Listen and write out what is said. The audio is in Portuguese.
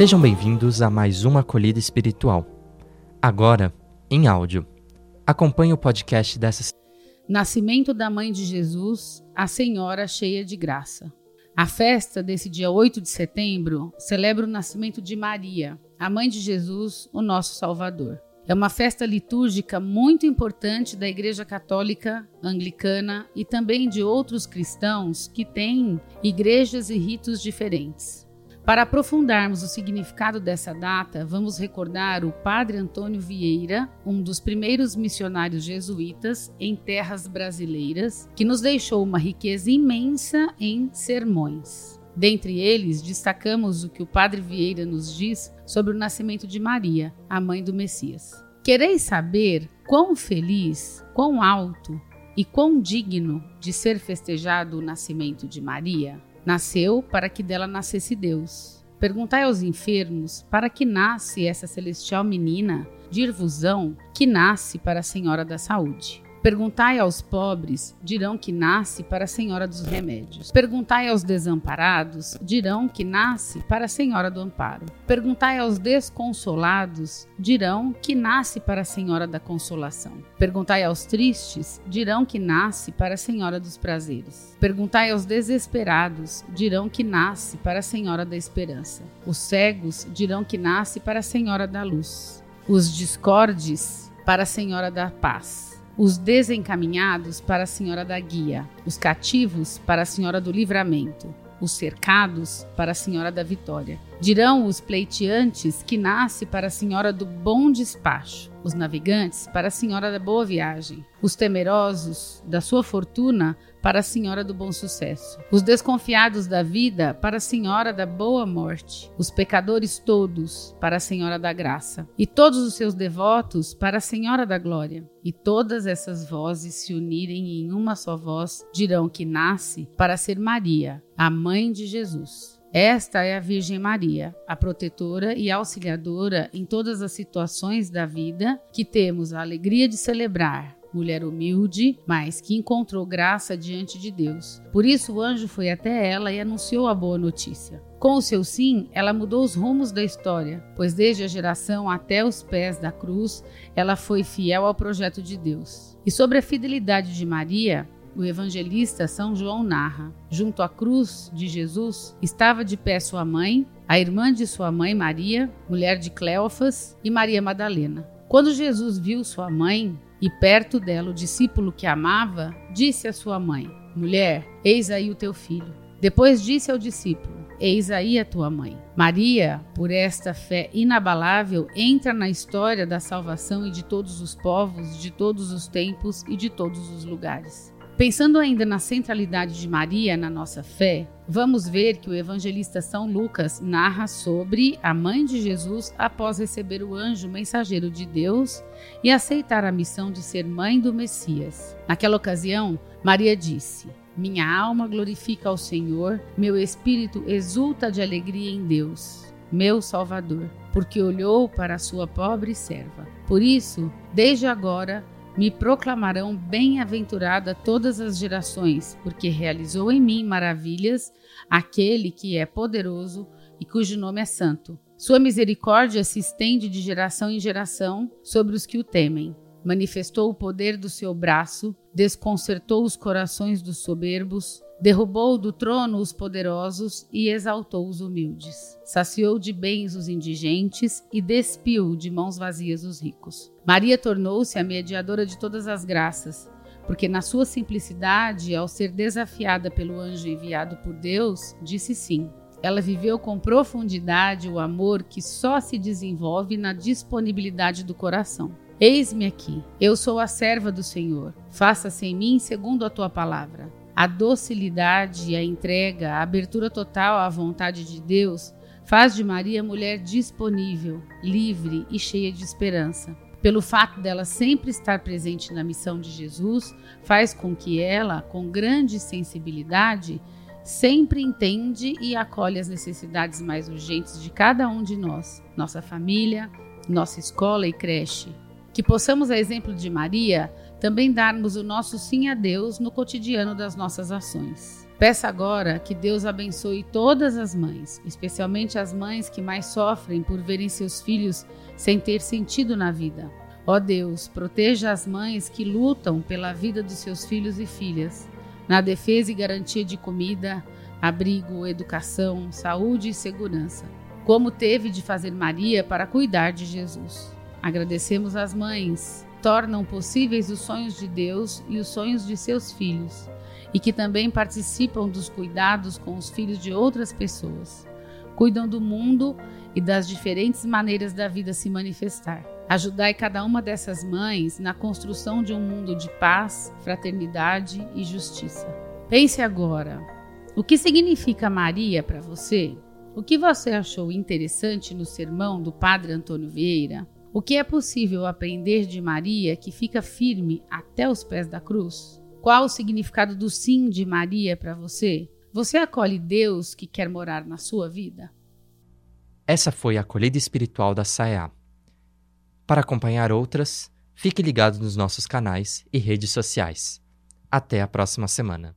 Sejam bem-vindos a mais uma acolhida espiritual. Agora, em áudio. Acompanhe o podcast dessa Nascimento da Mãe de Jesus, a Senhora cheia de graça. A festa desse dia 8 de setembro celebra o nascimento de Maria, a mãe de Jesus, o nosso Salvador. É uma festa litúrgica muito importante da Igreja Católica Anglicana e também de outros cristãos que têm igrejas e ritos diferentes. Para aprofundarmos o significado dessa data, vamos recordar o Padre Antônio Vieira, um dos primeiros missionários jesuítas em terras brasileiras, que nos deixou uma riqueza imensa em sermões. Dentre eles, destacamos o que o Padre Vieira nos diz sobre o nascimento de Maria, a mãe do Messias. Quereis saber quão feliz, quão alto e quão digno de ser festejado o nascimento de Maria? Nasceu para que dela nascesse Deus. Perguntai aos enfermos para que nasce essa celestial menina, dir-vos-ão que nasce para a Senhora da Saúde. Perguntai aos pobres, dirão que nasce para a Senhora dos Remédios. Perguntai aos desamparados, dirão que nasce para a Senhora do Amparo. Perguntai aos desconsolados, dirão que nasce para a Senhora da Consolação. Perguntai aos tristes, dirão que nasce para a Senhora dos Prazeres. Perguntai aos desesperados, dirão que nasce para a Senhora da Esperança. Os cegos dirão que nasce para a Senhora da Luz. Os discordes, para a Senhora da Paz os desencaminhados para a Senhora da Guia, os cativos para a Senhora do Livramento, os cercados para a Senhora da Vitória. Dirão os pleiteantes que nasce para a Senhora do Bom Despacho, os navegantes para a Senhora da Boa Viagem, os temerosos da sua fortuna para a Senhora do Bom Sucesso, os desconfiados da vida para a Senhora da Boa Morte, os pecadores todos para a Senhora da Graça, e todos os seus devotos para a Senhora da Glória. E todas essas vozes se unirem em uma só voz, dirão que nasce para ser Maria, a mãe de Jesus. Esta é a Virgem Maria, a protetora e auxiliadora em todas as situações da vida que temos a alegria de celebrar. Mulher humilde, mas que encontrou graça diante de Deus. Por isso o anjo foi até ela e anunciou a boa notícia. Com o seu sim, ela mudou os rumos da história, pois desde a geração até os pés da cruz, ela foi fiel ao projeto de Deus. E sobre a fidelidade de Maria, o evangelista São João narra: junto à cruz de Jesus estava de pé sua mãe, a irmã de sua mãe Maria, mulher de Cleofas, e Maria Madalena. Quando Jesus viu sua mãe e perto dela o discípulo que amava, disse à sua mãe: Mulher, eis aí o teu filho. Depois disse ao discípulo: Eis aí a tua mãe. Maria, por esta fé inabalável, entra na história da salvação e de todos os povos, de todos os tempos e de todos os lugares. Pensando ainda na centralidade de Maria na nossa fé, vamos ver que o evangelista São Lucas narra sobre a mãe de Jesus após receber o anjo mensageiro de Deus e aceitar a missão de ser mãe do Messias. Naquela ocasião, Maria disse: Minha alma glorifica ao Senhor, meu espírito exulta de alegria em Deus, meu Salvador, porque olhou para a sua pobre serva. Por isso, desde agora, me proclamarão bem-aventurada todas as gerações, porque realizou em mim maravilhas aquele que é poderoso e cujo nome é santo. Sua misericórdia se estende de geração em geração sobre os que o temem. Manifestou o poder do seu braço, desconcertou os corações dos soberbos, Derrubou do trono os poderosos e exaltou os humildes. Saciou de bens os indigentes e despiu de mãos vazias os ricos. Maria tornou-se a mediadora de todas as graças, porque na sua simplicidade, ao ser desafiada pelo anjo enviado por Deus, disse sim. Ela viveu com profundidade o amor que só se desenvolve na disponibilidade do coração. Eis-me aqui, eu sou a serva do Senhor. Faça-se em mim segundo a tua palavra. A docilidade, a entrega, a abertura total à vontade de Deus faz de Maria mulher disponível, livre e cheia de esperança. Pelo fato dela sempre estar presente na missão de Jesus, faz com que ela, com grande sensibilidade, sempre entende e acolhe as necessidades mais urgentes de cada um de nós, nossa família, nossa escola e creche. Que possamos, a exemplo de Maria, também darmos o nosso sim a Deus no cotidiano das nossas ações. Peça agora que Deus abençoe todas as mães, especialmente as mães que mais sofrem por verem seus filhos sem ter sentido na vida. Ó Deus, proteja as mães que lutam pela vida dos seus filhos e filhas, na defesa e garantia de comida, abrigo, educação, saúde e segurança, como teve de fazer Maria para cuidar de Jesus. Agradecemos às mães, tornam possíveis os sonhos de Deus e os sonhos de seus filhos e que também participam dos cuidados com os filhos de outras pessoas. Cuidam do mundo e das diferentes maneiras da vida se manifestar. Ajudai cada uma dessas mães na construção de um mundo de paz, fraternidade e justiça. Pense agora: o que significa Maria para você? O que você achou interessante no sermão do Padre Antônio Vieira? O que é possível aprender de Maria que fica firme até os pés da cruz? Qual o significado do sim de Maria para você? Você acolhe Deus que quer morar na sua vida? Essa foi a acolhida espiritual da Saia. Para acompanhar outras, fique ligado nos nossos canais e redes sociais. Até a próxima semana.